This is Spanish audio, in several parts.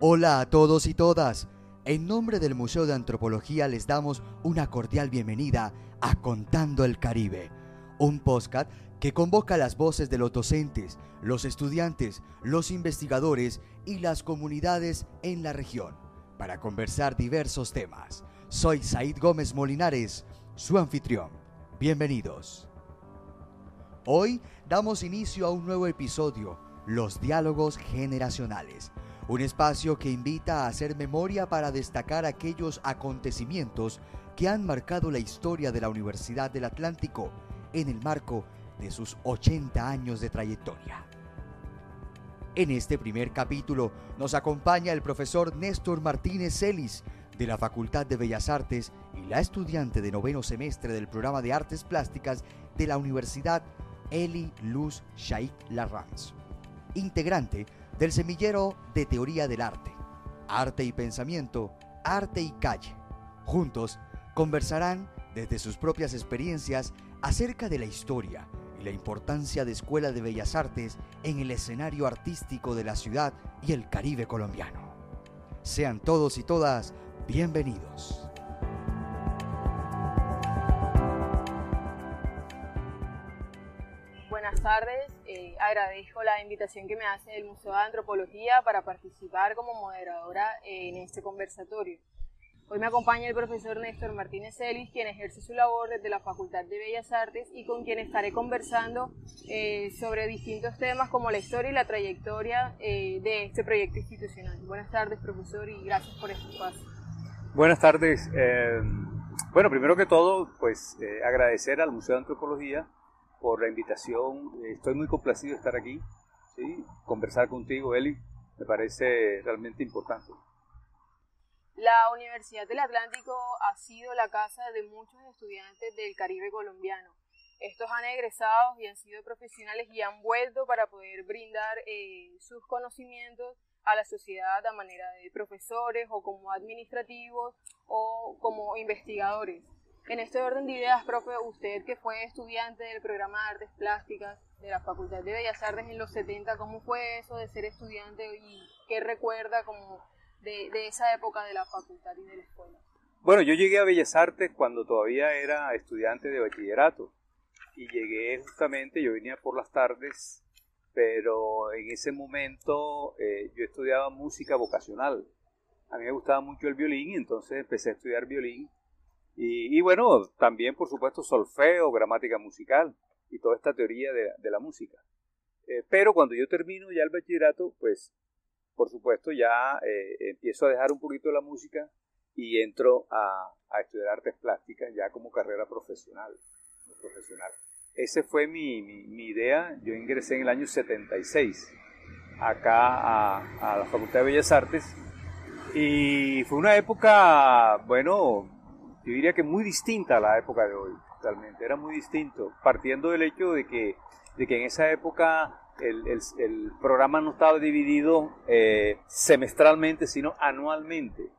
Hola a todos y todas. En nombre del Museo de Antropología les damos una cordial bienvenida a Contando el Caribe, un podcast que convoca las voces de los docentes, los estudiantes, los investigadores y las comunidades en la región para conversar diversos temas. Soy Said Gómez Molinares, su anfitrión. Bienvenidos. Hoy damos inicio a un nuevo episodio, Los Diálogos Generacionales, un espacio que invita a hacer memoria para destacar aquellos acontecimientos que han marcado la historia de la Universidad del Atlántico en el marco de sus 80 años de trayectoria. En este primer capítulo nos acompaña el profesor Néstor Martínez Celis de la Facultad de Bellas Artes y la estudiante de noveno semestre del programa de Artes Plásticas de la Universidad Eli Luz Shaikh Larranz, integrante del semillero de teoría del arte, arte y pensamiento, arte y calle. Juntos conversarán desde sus propias experiencias acerca de la historia y la importancia de Escuela de Bellas Artes en el escenario artístico de la ciudad y el Caribe colombiano. Sean todos y todas bienvenidos. Buenas tardes, agradezco la invitación que me hace el Museo de Antropología para participar como moderadora en este conversatorio. Hoy me acompaña el profesor Néstor Martínez Celis, quien ejerce su labor desde la Facultad de Bellas Artes y con quien estaré conversando eh, sobre distintos temas como la historia y la trayectoria eh, de este proyecto institucional. Buenas tardes, profesor, y gracias por este espacio. Buenas tardes. Eh, bueno, primero que todo, pues agradecer al Museo de Antropología por la invitación. Estoy muy complacido de estar aquí, ¿sí? conversar contigo, Eli, me parece realmente importante. La Universidad del Atlántico ha sido la casa de muchos estudiantes del Caribe colombiano. Estos han egresado y han sido profesionales y han vuelto para poder brindar eh, sus conocimientos a la sociedad a manera de profesores o como administrativos o como investigadores. En este orden de ideas, profe, usted que fue estudiante del programa de artes plásticas de la Facultad de Bellas Artes en los 70, ¿cómo fue eso de ser estudiante y qué recuerda como de, esa época de la facultad y de la escuela? Bueno, yo llegué a Bellas Artes cuando todavía era estudiante de bachillerato y llegué justamente, yo venía por las tardes, pero en ese momento eh, yo estudiaba música vocacional. A mí me gustaba mucho el violín y entonces empecé a estudiar violín. Y, bueno, también por supuesto solfeo, gramática musical y toda esta teoría de, la música. Eh, pero cuando yo termino ya el bachillerato, pues por supuesto, ya eh, empiezo a dejar un poquito la música y entro a, estudiar artes plásticas ya como carrera profesional. profesional. Esa fue mi, idea. Yo ingresé en el año 76 acá a, a la Facultad de Bellas Artes y fue una época, bueno, yo diría que muy distinta a la época de hoy, totalmente. Era muy distinto, partiendo del hecho de que, de que en esa época el, programa no estaba dividido eh, semestralmente, sino anualmente.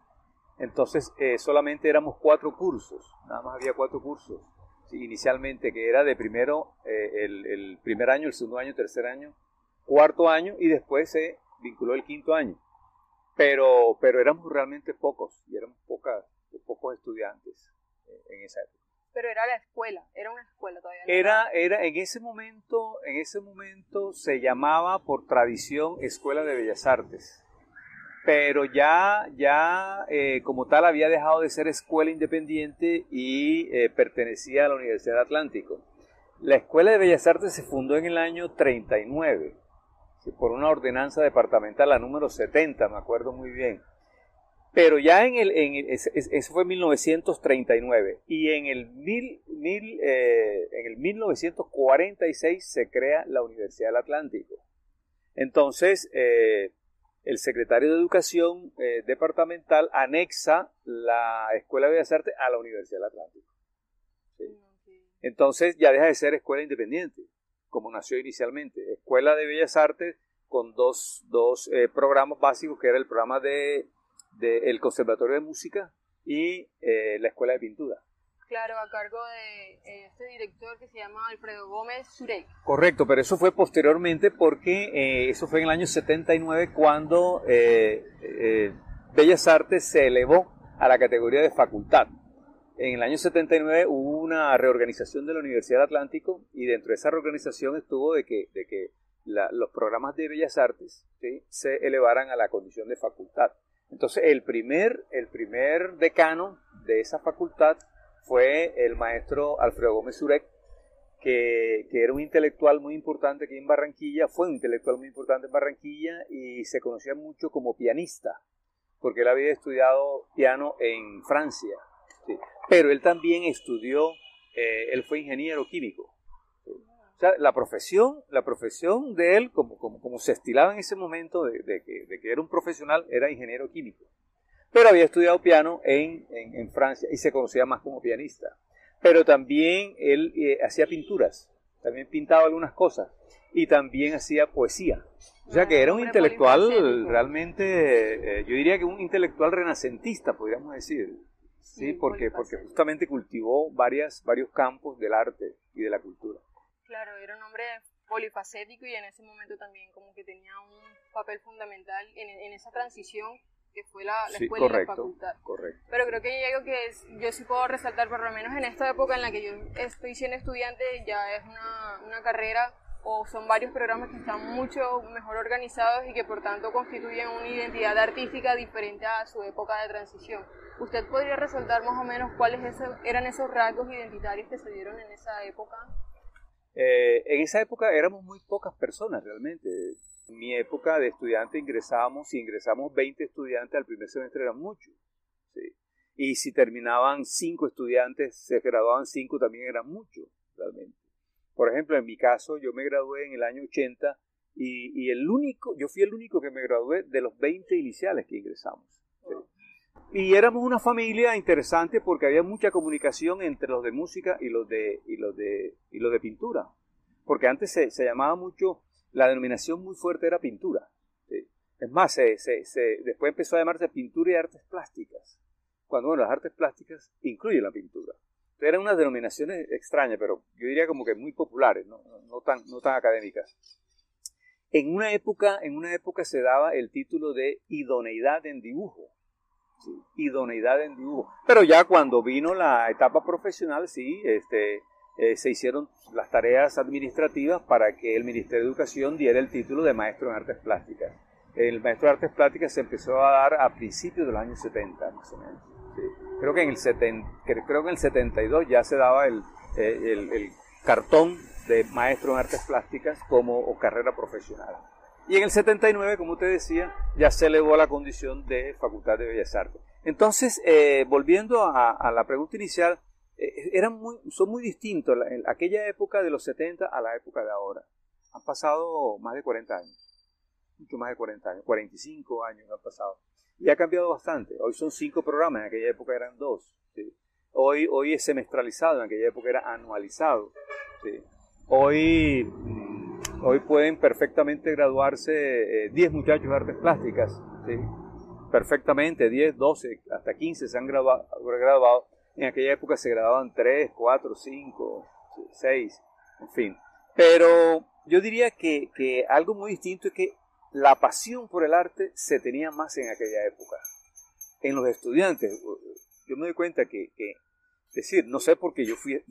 Entonces eh, solamente éramos cuatro cursos, nada más había cuatro cursos. inicialmente, que era de primero, eh, el, primer año, el segundo año, tercer año, cuarto año y después se vinculó el quinto año. Pero, pero éramos realmente pocos y éramos pocas, pocos estudiantes en esa época pero era la escuela, era una escuela todavía. era, era, en ese momento, en ese momento se llamaba por tradición Escuela de Bellas Artes, pero ya, ya eh, como tal había dejado de ser escuela independiente y eh, pertenecía a la Universidad de Atlántico. La Escuela de Bellas Artes se fundó en el año 39, por una ordenanza departamental, la número 70, me acuerdo muy bien. Pero ya en el, en eso fue 1939 y en el, mil, mil, eh, en el 1946 se crea la Universidad del Atlántico. Entonces, eh, el secretario de Educación eh, departamental anexa la Escuela de Bellas Artes a la Universidad del Atlántico. Entonces ya deja de ser escuela independiente, como nació inicialmente. Escuela de Bellas Artes con dos, dos programas básicos, que era el programa de del Conservatorio de Música y eh, la Escuela de Pintura. Claro, a cargo de eh, este director que se llama Alfredo Gómez Surek. Correcto, pero eso fue posteriormente porque eh, eso fue en el año 79 cuando Bellas Artes se elevó a la categoría de facultad. En el año 79 hubo una reorganización de la Universidad del Atlántico y dentro de esa reorganización estuvo de que, de que los programas de Bellas Artes se elevaran a la condición de facultad. Entonces el primer, el primer decano de esa facultad fue el maestro Alfredo Gómez Surek, que, era un intelectual muy importante aquí en Barranquilla, fue un intelectual muy importante en Barranquilla y se conocía mucho como pianista, porque él había estudiado piano en Francia, pero él también estudió, eh, él fue ingeniero químico. O sea, la profesión, la profesión de él, como, como, se estilaba en ese momento de, que, de que era un profesional, era ingeniero químico pero había estudiado piano en, en, Francia y se conocía más como pianista. Pero también él eh, hacía pinturas, también pintaba algunas cosas y también hacía poesía. O sea que era un intelectual realmente, eh, yo diría que un intelectual renacentista, podríamos decir. Sí, porque, porque justamente cultivó varias, varios campos del arte y de la cultura. Claro, era un hombre polifacético y en ese momento también como que tenía un papel fundamental en, en esa transición que fue la, escuela y la facultad. Correcto. Pero creo que hay algo que es, yo sí puedo resaltar, por lo menos en esta época en la que yo estoy siendo estudiante, ya es una, una carrera o son varios programas que están mucho mejor organizados y que por tanto constituyen una identidad artística diferente a su época de transición. ¿Usted podría resaltar más o menos cuáles eran esos rasgos identitarios que se dieron en esa época? Eh, en esa época éramos muy pocas personas realmente. En mi época de estudiante ingresábamos, si ingresamos 20 estudiantes al primer semestre eran muchos. Y si terminaban 5 estudiantes, se graduaban 5 también eran muchos, realmente. Por ejemplo, en mi caso, yo me gradué en el año 80 y, y el único, yo fui el único que me gradué de los 20 iniciales que ingresamos. Y éramos una familia interesante porque había mucha comunicación entre los de música y los de, y los de, y los de pintura. Porque antes se, se llamaba mucho la denominación muy fuerte era pintura. Es más, se, después empezó a llamarse pintura y artes plásticas. Cuando, bueno, las artes plásticas incluyen la pintura. Entonces, eran unas denominaciones extrañas, pero yo diría como que muy populares, no, tan, no tan académicas. En una, época, en una época se daba el título de idoneidad en dibujo. Idoneidad en dibujo. Pero ya cuando vino la etapa profesional, sí, este, eh, se hicieron las tareas administrativas para que el Ministerio de Educación diera el título de maestro en artes plásticas. El maestro de artes plásticas se empezó a dar a principios de los años 70, más o menos. Creo, que en el creo que en el 72 ya se daba eh, el, cartón de maestro en artes plásticas como carrera profesional. Y en el 79, como usted decía, ya se elevó a la condición de Facultad de Bellas Artes. Entonces, eh, volviendo a, a la pregunta inicial, eh, eran muy, son muy distintos en aquella época de los 70 a la época de ahora. Han pasado más de 40 años, mucho más de 40 años, 45 años han pasado. Y ha cambiado bastante. Hoy son cinco programas, en aquella época eran dos. Hoy, hoy es semestralizado, en aquella época era anualizado. Hoy, mm, hoy pueden perfectamente graduarse 10 eh, muchachos de artes plásticas. Perfectamente, 10, 12, hasta 15 se han graduado en aquella época se graduaban 3, 4, 5, 6, en fin. Pero yo diría que, que algo muy distinto es que la pasión por el arte se tenía más en aquella época. En los estudiantes, yo me doy cuenta que, que decir, no sé por qué yo fui,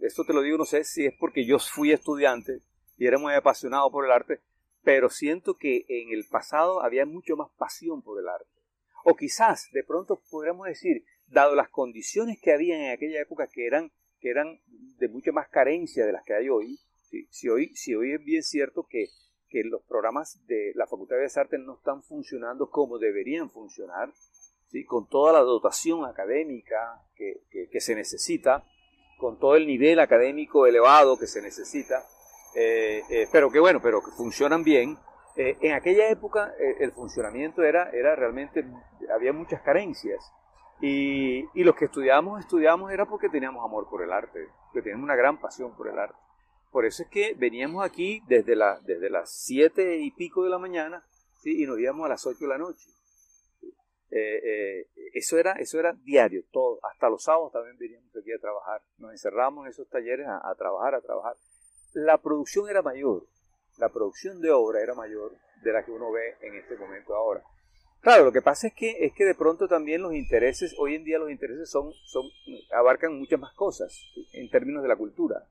esto te lo digo, no sé si es porque yo fui estudiante y era muy apasionado por el arte, pero siento que en el pasado había mucho más pasión por el arte. O quizás, de pronto podríamos decir, dado las condiciones que había en aquella época que eran, que eran de mucha más carencia de las que hay hoy, si, hoy, si hoy es bien cierto que, que los programas de la Facultad de Bellas Artes no están funcionando como deberían funcionar, ¿sí? con toda la dotación académica que, que, se necesita, con todo el nivel académico elevado que se necesita, eh, eh, pero que bueno, pero que funcionan bien. Eh, en aquella época el funcionamiento era, era realmente, había muchas carencias. Y, y los que estudiamos, estudiamos era porque teníamos amor por el arte, que teníamos una gran pasión por el arte. Por eso es que veníamos aquí desde, la, desde las siete y pico de la mañana ¿sí? y nos íbamos a las ocho de la noche. Eh, eso, era, eso era diario, todo, hasta los sábados también veníamos aquí a trabajar, nos encerramos en esos talleres a, trabajar, a trabajar. La producción era mayor, la producción de obra era mayor de la que uno ve en este momento ahora. Claro, lo que pasa es que, es que de pronto también los intereses, hoy en día los intereses son, son, abarcan muchas más cosas en términos de la cultura.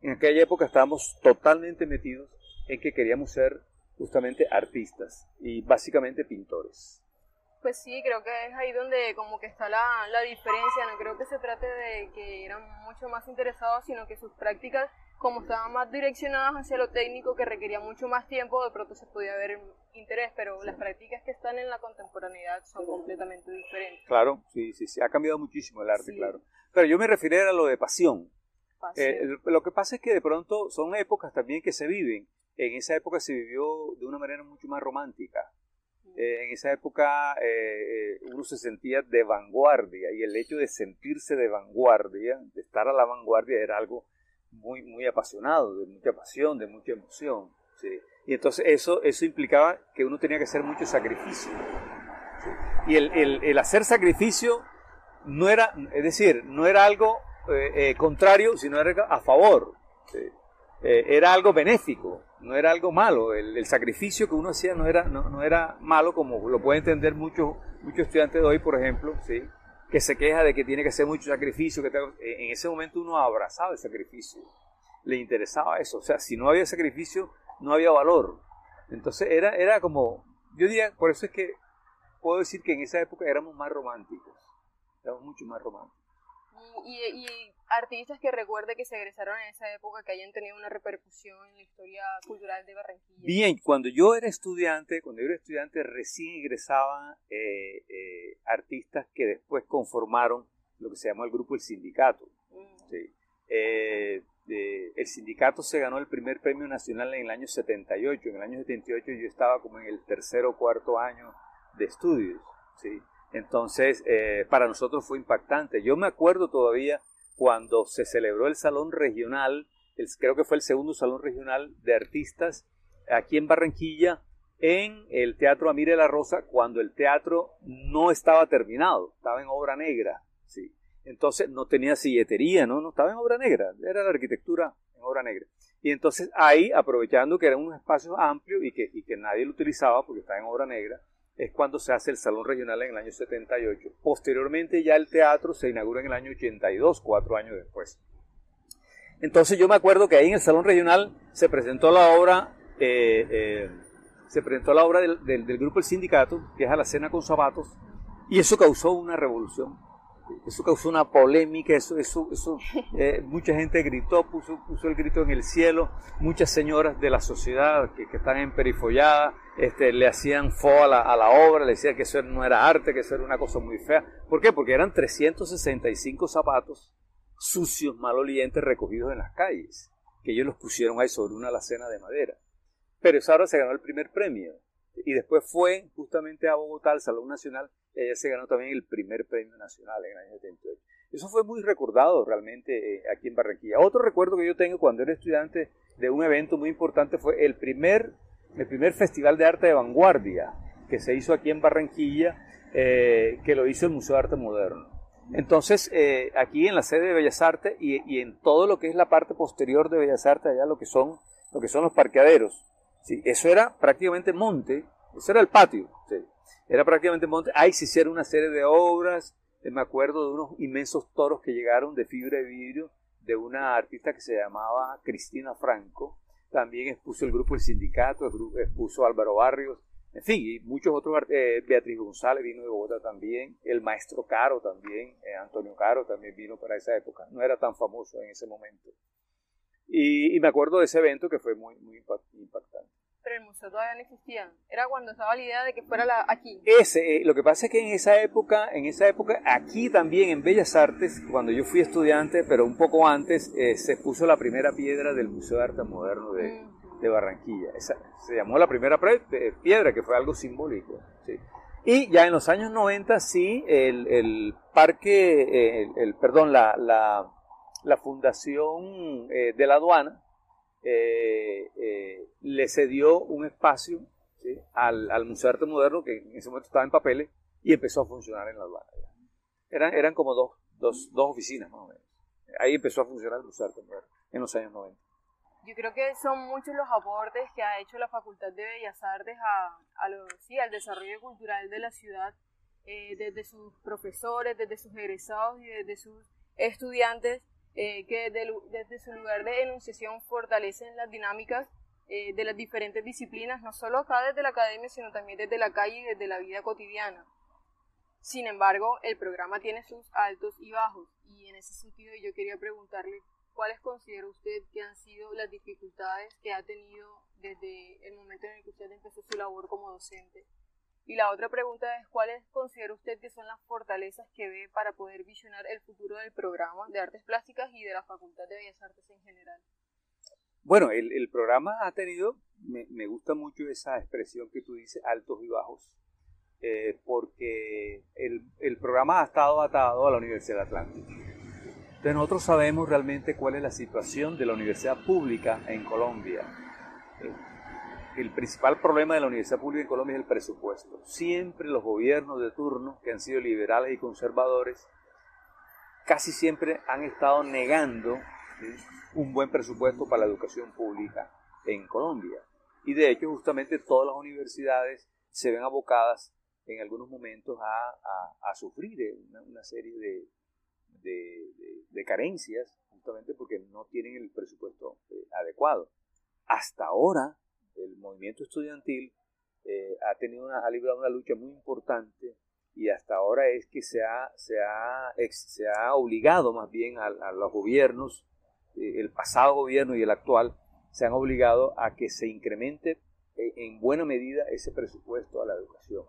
En aquella época estábamos totalmente metidos en que queríamos ser justamente artistas y básicamente pintores. Pues sí, creo que es ahí donde como que está la, la diferencia, no creo que se trate de que eran mucho más interesados, sino que sus prácticas, como estaban más direccionadas hacia lo técnico, que requería mucho más tiempo, de pronto se podía ver interés, pero las prácticas que están en la contemporaneidad son completamente diferentes. Claro, sí, sí, sí, ha cambiado muchísimo el arte, claro. Pero yo me refiero a lo de pasión. Eh, lo que pasa es que de pronto son épocas también que se viven. En esa época se vivió de una manera mucho más romántica. Eh, en esa época eh, uno se sentía de vanguardia y el hecho de sentirse de vanguardia, de estar a la vanguardia, era algo muy, muy apasionado, de mucha pasión, de mucha emoción. Y entonces eso, eso implicaba que uno tenía que hacer mucho sacrificio. Y el, el, hacer sacrificio no era, es decir, no era algo contrario, sino era a favor. era algo benéfico no era algo malo, el, sacrificio que uno hacía no era, no, era malo como lo puede entender muchos muchos estudiantes de hoy, por ejemplo, ¿sí? Que se queja de que tiene que hacer mucho sacrificio, que en ese momento uno abrazaba el sacrificio, le interesaba eso, o sea, si no había sacrificio, no había valor. Entonces era, era como, yo diría, por eso es que puedo decir que en esa época éramos más románticos, éramos mucho más románticos. Y artistas que recuerde que se egresaron en esa época que hayan tenido una repercusión en la historia cultural de Barranquilla? Bien, cuando yo era estudiante, cuando yo era estudiante recién egresaban eh, eh, artistas que después conformaron lo que se llamó el grupo El Sindicato. Mm. Eh, el sindicato se ganó el primer premio nacional en el año 78. En el año 78 yo estaba como en el tercer o cuarto año de estudios. ¿sí? Entonces, para nosotros fue impactante. Yo me acuerdo todavía cuando se celebró el Salón Regional, creo que fue el segundo Salón Regional de Artistas aquí en Barranquilla, en el Teatro Amire la Rosa, cuando el teatro no estaba terminado, estaba en obra negra. Sí. Entonces no tenía silletería, ¿no? no estaba en obra negra, era la arquitectura en obra negra. Y entonces ahí, aprovechando que era un espacio amplio y que, y que nadie lo utilizaba porque estaba en obra negra, es cuando se hace el Salón Regional en el año 78. Posteriormente ya el teatro se inaugura en el año 82, cuatro años después. Entonces yo me acuerdo que ahí en el Salón Regional se presentó la obra, eh, eh, se presentó la obra del, del, grupo El Sindicato, que es a la cena con zapatos, y eso causó una revolución eso causó una polémica, eso, eso, eso eh, mucha gente gritó, puso, puso el grito en el cielo, muchas señoras de la sociedad que, que están emperifolladas este, le hacían fo a la, a la, obra, le decían que eso no era arte, que eso era una cosa muy fea. ¿Por qué? Porque eran 365 zapatos sucios, malolientes, recogidos en las calles, que ellos los pusieron ahí sobre una alacena de madera. Pero esa obra se ganó el primer premio. Y después fue justamente a Bogotá, al Salón Nacional, ella se ganó también el primer premio nacional en el año 78. Eso fue muy recordado realmente eh, aquí en Barranquilla. Otro recuerdo que yo tengo cuando era estudiante de un evento muy importante fue el primer, el primer festival de arte de vanguardia que se hizo aquí en Barranquilla, eh, que lo hizo el Museo de Arte Moderno. Entonces, eh, aquí en la sede de Bellas Artes y, en todo lo que es la parte posterior de Bellas Artes, allá lo que son, lo que son los parqueaderos, ¿sí? eso era prácticamente monte, eso era el patio. ¿sí? Era prácticamente monte. Ahí se hicieron una serie de obras. Eh, me acuerdo de unos inmensos toros que llegaron de fibra de vidrio de una artista que se llamaba Cristina Franco. También expuso el grupo El Sindicato, expuso Álvaro Barrios, en fin, y muchos otros, eh, Beatriz González vino de Bogotá también, el maestro Caro también, eh, Antonio Caro también vino para esa época, no era tan famoso en ese momento. Y, me acuerdo de ese evento que fue muy, muy impactante pero el museo todavía no existía. Era cuando estaba la idea de que fuera la, aquí. Ese, eh, lo que pasa es que en esa época, en esa época, aquí también en Bellas Artes, cuando yo fui estudiante, pero un poco antes, eh, se puso la primera piedra del Museo de Arte Moderno de, mm. de Barranquilla. Esa, se llamó la primera piedra, que fue algo simbólico. ¿sí? Y ya en los años 90, sí, el, el parque, eh, el, el, perdón, la, la, la fundación de la aduana, eh, eh, le cedió un espacio al, al, Museo de Arte Moderno, que en ese momento estaba en papeles, y empezó a funcionar en la aduana. Eran, eran como dos, dos, dos oficinas más o menos. Ahí empezó a funcionar el Museo Arte Moderno en los años 90. Yo creo que son muchos los aportes que ha hecho la Facultad de Bellas Artes a, a sí, al desarrollo cultural de la ciudad, eh, desde sus profesores, desde sus egresados y desde sus estudiantes, eh, que desde, su lugar de enunciación fortalecen las dinámicas eh, de las diferentes disciplinas, no solo acá desde la academia, sino también desde la calle y desde la vida cotidiana. Sin embargo, el programa tiene sus altos y bajos, y en ese sentido yo quería preguntarle ¿cuáles considera usted que han sido las dificultades que ha tenido desde el momento en el que usted empezó su labor como docente? Y la otra pregunta es, ¿cuáles considera usted que son las fortalezas que ve para poder visionar el futuro del programa de artes plásticas y de la Facultad de Bellas Artes en general? Bueno, el, programa ha tenido, me, gusta mucho esa expresión que tú dices, altos y bajos, eh, porque el, el programa ha estado atado a la Universidad Atlántica entonces nosotros sabemos realmente cuál es la situación de la universidad pública en Colombia. El principal problema de la universidad pública en Colombia es el presupuesto. Siempre los gobiernos de turno, que han sido liberales y conservadores, casi siempre han estado negando un buen presupuesto para la educación pública en Colombia. Y de hecho, justamente todas las universidades se ven abocadas en algunos momentos a, sufrir una serie de, de, carencias, justamente porque no tienen el presupuesto eh, adecuado. Hasta ahora, el movimiento estudiantil eh, ha, tenido una, ha librado una lucha muy importante y hasta ahora es que se ha, se ha, se ha obligado más bien a, los gobiernos, eh, el pasado gobierno y el actual, se han obligado a que se incremente en buena medida ese presupuesto a la educación.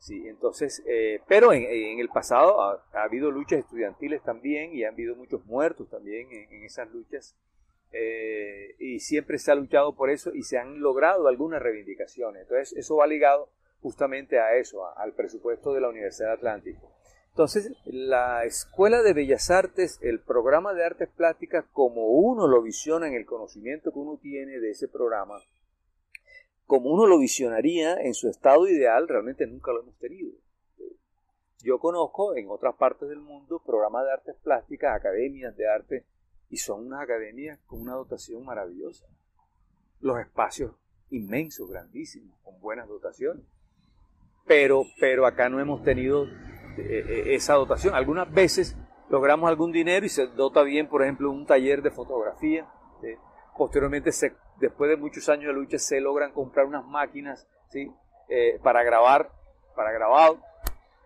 Sí, entonces, eh, pero en, el pasado ha, habido luchas estudiantiles también y han habido muchos muertos también en, esas luchas eh, y siempre se ha luchado por eso y se han logrado algunas reivindicaciones. Entonces, eso va ligado justamente a eso, al presupuesto de la Universidad Atlántico. Entonces, la Escuela de Bellas Artes, el programa de artes plásticas, como uno lo visiona en el conocimiento que uno tiene de ese programa, como uno lo visionaría en su estado ideal, realmente nunca lo hemos tenido. Yo conozco en otras partes del mundo programas de artes plásticas, academias de arte, y son unas academias con una dotación maravillosa. Los espacios inmensos, grandísimos, con buenas dotaciones. Pero, pero acá no hemos tenido esa dotación. Algunas veces logramos algún dinero y se dota bien, por ejemplo, un taller de fotografía. Posteriormente se después de muchos años de lucha se logran comprar unas máquinas ¿sí? Eh, para grabar, para grabado.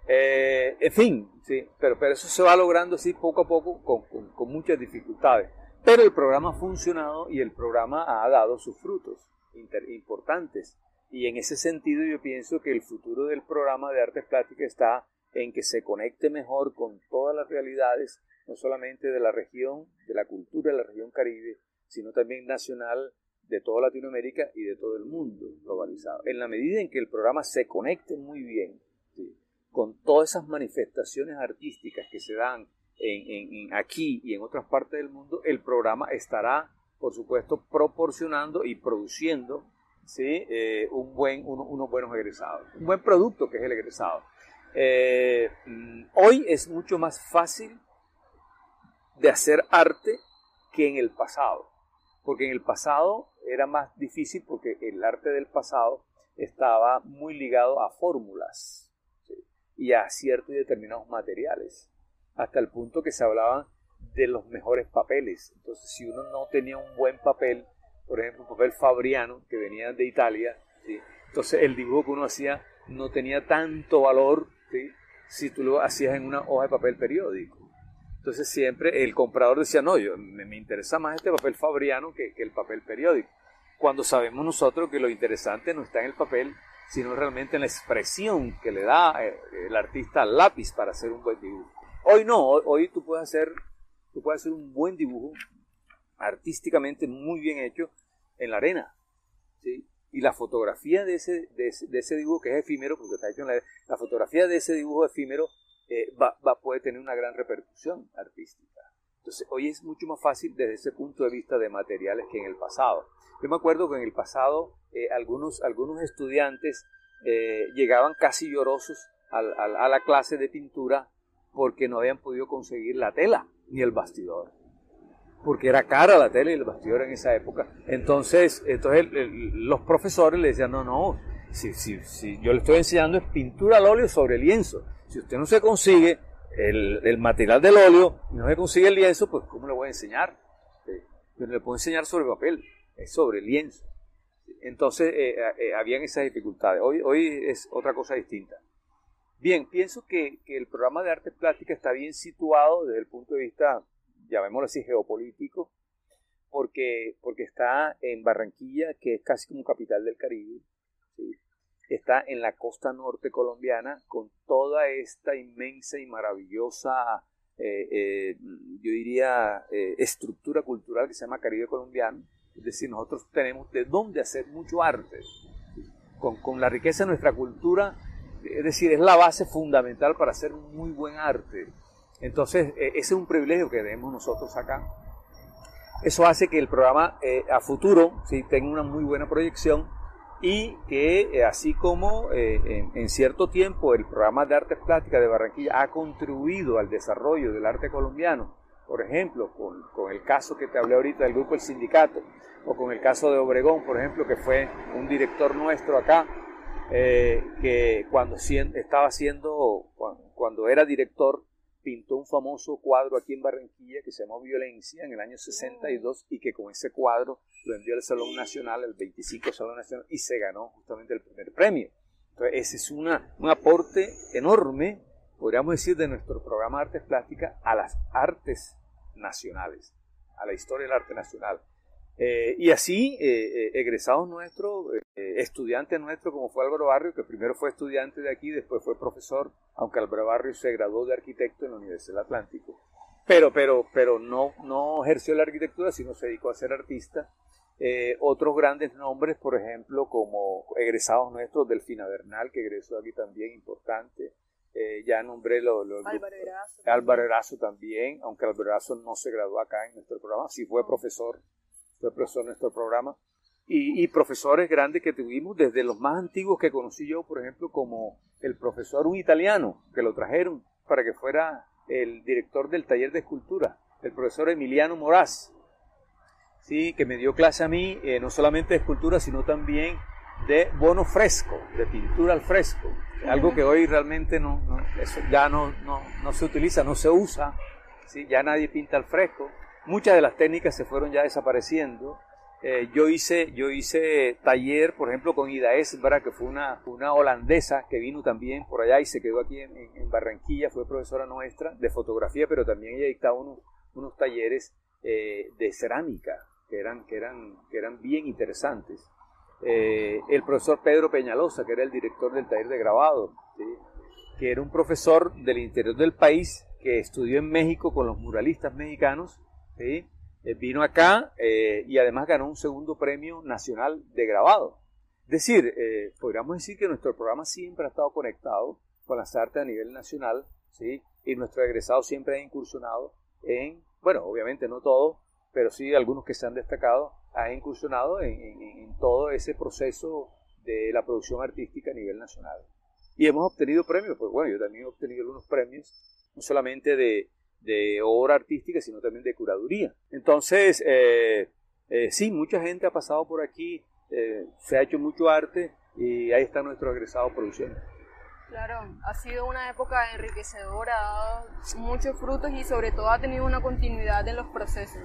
Eh, en fin, ¿sí? pero, pero eso se va logrando así poco a poco con, con, muchas dificultades. Pero el programa ha funcionado y el programa ha dado sus frutos importantes. Y en ese sentido yo pienso que el futuro del programa de artes plásticas está en que se conecte mejor con todas las realidades, no solamente de la región, de la cultura de la región caribe, sino también nacional de toda Latinoamérica y de todo el mundo globalizado. En la medida en que el programa se conecte muy bien con todas esas manifestaciones artísticas que se dan aquí y en otras partes del mundo, el programa estará, por supuesto, proporcionando y produciendo ¿sí? Eh, un buen, unos buenos egresados, un buen producto que es el egresado. Eh, mm, hoy es mucho más fácil de hacer arte que en el pasado porque en el pasado era más difícil porque el arte del pasado estaba muy ligado a fórmulas y a ciertos y determinados materiales, hasta el punto que se hablaban de los mejores papeles. Entonces, si uno no tenía un buen papel, por ejemplo, un papel fabriano que venía de Italia, entonces el dibujo que uno hacía no tenía tanto valor si tú lo hacías en una hoja de papel periódico. Entonces siempre el comprador decía, no, yo, me, interesa más este papel fabriano que, el papel periódico. Cuando sabemos nosotros que lo interesante no está en el papel, sino realmente en la expresión que le da eh, el artista al lápiz para hacer un buen dibujo. Hoy no, hoy, tú puedes hacer, tú puedes hacer un buen dibujo artísticamente muy bien hecho en la arena. ¿sí? Y la fotografía de ese, de ese, dibujo, que es efímero, porque está hecho en la, la fotografía de ese dibujo efímero eh, va, puede tener una gran repercusión artística. Entonces, hoy es mucho más fácil desde ese punto de vista de materiales que en el pasado. Yo me acuerdo que en el pasado eh, algunos, algunos estudiantes eh, llegaban casi llorosos a la clase de pintura porque no habían podido conseguir la tela ni el bastidor. Porque era cara la tela y el bastidor en esa época. Entonces, entonces los profesores le decían, no, no, si, si, si yo le estoy enseñando es pintura al óleo sobre lienzo. Si usted no se consigue el, el material del óleo y no se consigue el lienzo, pues ¿cómo le voy a enseñar? Yo no le puedo enseñar sobre papel, es sobre lienzo. Entonces, eh, eh, habían esas dificultades. Hoy, hoy es otra cosa distinta. Bien, pienso que, el programa de artes plásticas está bien situado desde el punto de vista, llamémoslo así, geopolítico, porque, porque está en Barranquilla, que es casi como capital del Caribe, está en la costa norte colombiana con toda esta inmensa y maravillosa, eh, eh, yo diría, eh, estructura cultural que se llama Caribe colombiano. Es decir, nosotros tenemos de dónde hacer mucho arte. Con, con la riqueza de nuestra cultura es decir, es la base fundamental para hacer muy buen arte. Entonces, e, ese es un privilegio que tenemos nosotros acá. Eso hace que el programa eh, a futuro ¿sí? tenga una muy buena proyección y que eh, así como eh, en, cierto tiempo el programa de artes plásticas de Barranquilla ha contribuido al desarrollo del arte colombiano, por ejemplo, con, con, el caso que te hablé ahorita del grupo El Sindicato, o con el caso de Obregón, por ejemplo, que fue un director nuestro acá, eh, que cuando estaba haciendo, cuando era director, pintó un famoso cuadro aquí en Barranquilla que se llamó Violencia en el año 62 y que con ese cuadro lo envió al Salón Nacional, el 25 Salón Nacional, y se ganó justamente el primer premio. Entonces, ese es una, un aporte enorme, podríamos decir, de nuestro programa de artes plásticas a las artes nacionales, a la historia del arte nacional. Eh, y así, eh, egresados nuestros, eh, estudiante nuestro como fue Álvaro Barrio, que primero fue estudiante de aquí, después fue profesor, aunque Álvaro Barrio se graduó de arquitecto en la Universidad del Atlántico. Pero, pero, pero no, no ejerció la arquitectura, sino se dedicó a ser artista. Eh, otros grandes nombres, por ejemplo, como egresados nuestros, Delfina Bernal, que egresó aquí también, importante. Eh, ya nombré lo, lo Álvaro Erazo. Álvaro Erazo también, aunque Álvaro Erazo no se graduó acá en nuestro programa, sí fue profesor, fue profesor en nuestro programa y, profesores grandes que tuvimos, desde los más antiguos que conocí yo, por ejemplo, como el profesor, un italiano, que lo trajeron para que fuera el director del taller de escultura, el profesor Emiliano Moraz, ¿sí? que me dio clase a mí, eh, no solamente de escultura, sino también de bono fresco, de pintura al fresco, algo que hoy realmente no, eso ya no, no, no, se utiliza, no se usa, ¿sí? ya nadie pinta al fresco, muchas de las técnicas se fueron ya desapareciendo, eh, yo, hice, yo hice taller, por ejemplo, con Ida Esbra, que fue una, una holandesa que vino también por allá y se quedó aquí en, Barranquilla, fue profesora nuestra de fotografía, pero también ella dictaba unos, unos talleres eh, de cerámica que eran, que eran, que eran bien interesantes. Eh, el profesor Pedro Peñalosa, que era el director del taller de grabado, que era un profesor del interior del país que estudió en México con los muralistas mexicanos, Eh, vino acá eh, y además ganó un segundo premio nacional de grabado. Es decir, eh, podríamos decir que nuestro programa siempre ha estado conectado con las artes a nivel nacional, ¿sí? y nuestros egresados siempre han incursionado en, bueno, obviamente no todos, pero sí algunos que se han destacado, han incursionado en, en todo ese proceso de la producción artística a nivel nacional. Y hemos obtenido premios, pues bueno, yo también he obtenido algunos premios, no solamente de, de obra artística, sino también de curaduría. Entonces, eh, eh, sí, mucha gente ha pasado por aquí, eh, se ha hecho mucho arte y ahí está nuestro egresado producción. Claro, ha sido una época enriquecedora, ha dado muchos frutos y sobre todo ha tenido una continuidad en los procesos.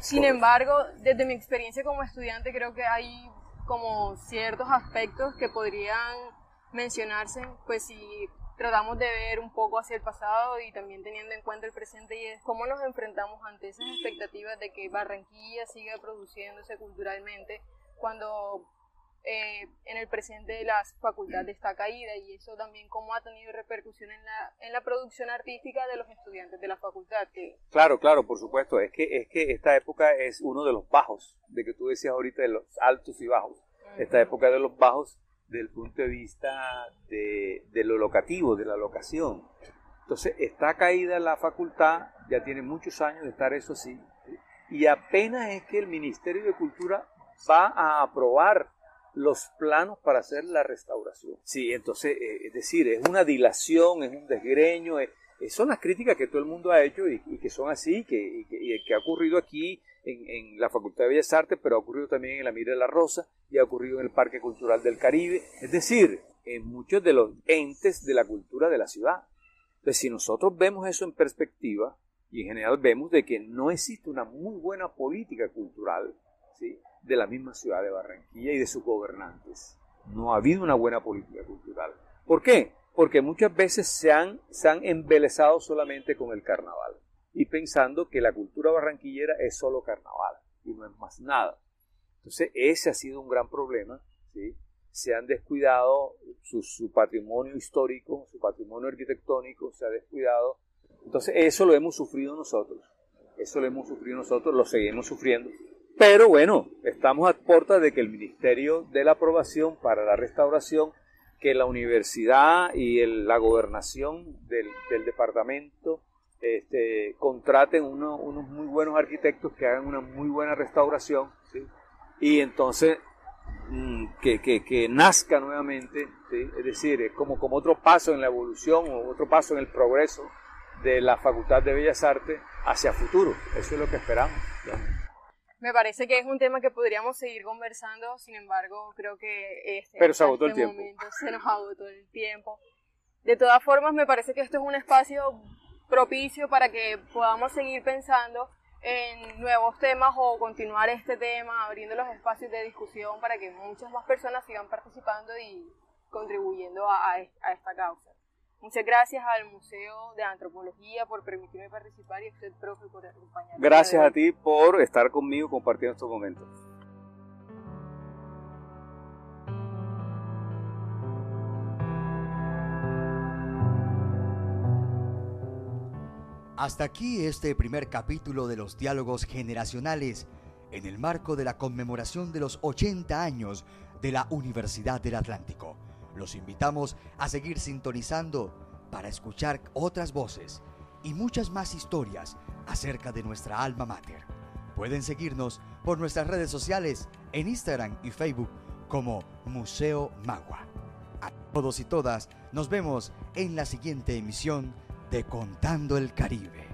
Sin embargo, desde mi experiencia como estudiante creo que hay como ciertos aspectos que podrían mencionarse, pues si tratamos de ver un poco hacia el pasado y también teniendo en cuenta el presente y es cómo nos enfrentamos ante esas expectativas de que Barranquilla siga produciéndose culturalmente cuando eh, en el presente la facultad está caída y eso también cómo ha tenido repercusión en la, en la producción artística de los estudiantes de la facultad. Que... Claro, claro, por supuesto, es que, es que esta época es uno de los bajos, de que tú decías ahorita de los altos y bajos, esta época de los bajos del punto de vista de, lo locativo, de la locación. Entonces, está caída la facultad, ya tiene muchos años de estar eso así, y apenas es que el Ministerio de Cultura va a aprobar los planos para hacer la restauración. Sí, entonces, eh, es decir, es una dilación, es un desgreño, son las críticas que todo el mundo ha hecho y, que son así, que, y que, ha ocurrido aquí en, la Facultad de Bellas Artes, pero ha ocurrido también en la Mira de la Rosa y ha ocurrido en el Parque Cultural del Caribe, es decir, en muchos de los entes de la cultura de la ciudad. Entonces, si nosotros vemos eso en perspectiva, y en general vemos de que no existe una muy buena política cultural ¿sí? de la misma ciudad de Barranquilla y de sus gobernantes. No ha habido una buena política cultural. ¿Por qué? Porque muchas veces se han, se han embelezado solamente con el carnaval y pensando que la cultura barranquillera es solo carnaval y no es más nada. Entonces ese ha sido un gran problema. ¿sí? Se han descuidado su, patrimonio histórico, su patrimonio arquitectónico, se ha descuidado. Entonces eso lo hemos sufrido nosotros. Eso lo hemos sufrido nosotros, lo seguimos sufriendo. Pero bueno, estamos a puerta de que el Ministerio de la Aprobación para la Restauración, que la universidad y la gobernación del, departamento este, contraten unos muy buenos arquitectos que hagan una muy buena restauración y entonces mm, que, nazca nuevamente, es decir, es como, como otro paso en la evolución o otro paso en el progreso de la Facultad de Bellas Artes hacia futuro. Eso es lo que esperamos. Me parece que es un tema que podríamos seguir conversando, sin embargo, creo que este, Pero se agotó el tiempo. momento se nos agotó el tiempo. De todas formas, me parece que esto es un espacio propicio para que podamos seguir pensando en nuevos temas o continuar este tema, abriendo los espacios de discusión para que muchas más personas sigan participando y contribuyendo a esta causa. Muchas gracias al Museo de Antropología por permitirme participar y a usted, profe, por acompañarme. Gracias a ti por estar conmigo compartiendo estos momentos. Hasta aquí este primer capítulo de los diálogos generacionales en el marco de la conmemoración de los 80 años de la Universidad del Atlántico. Los invitamos a seguir sintonizando para escuchar otras voces y muchas más historias acerca de nuestra alma mater. Pueden seguirnos por nuestras redes sociales en Instagram y Facebook como Museo Magua. A todos y todas, nos vemos en la siguiente emisión de Contando el Caribe.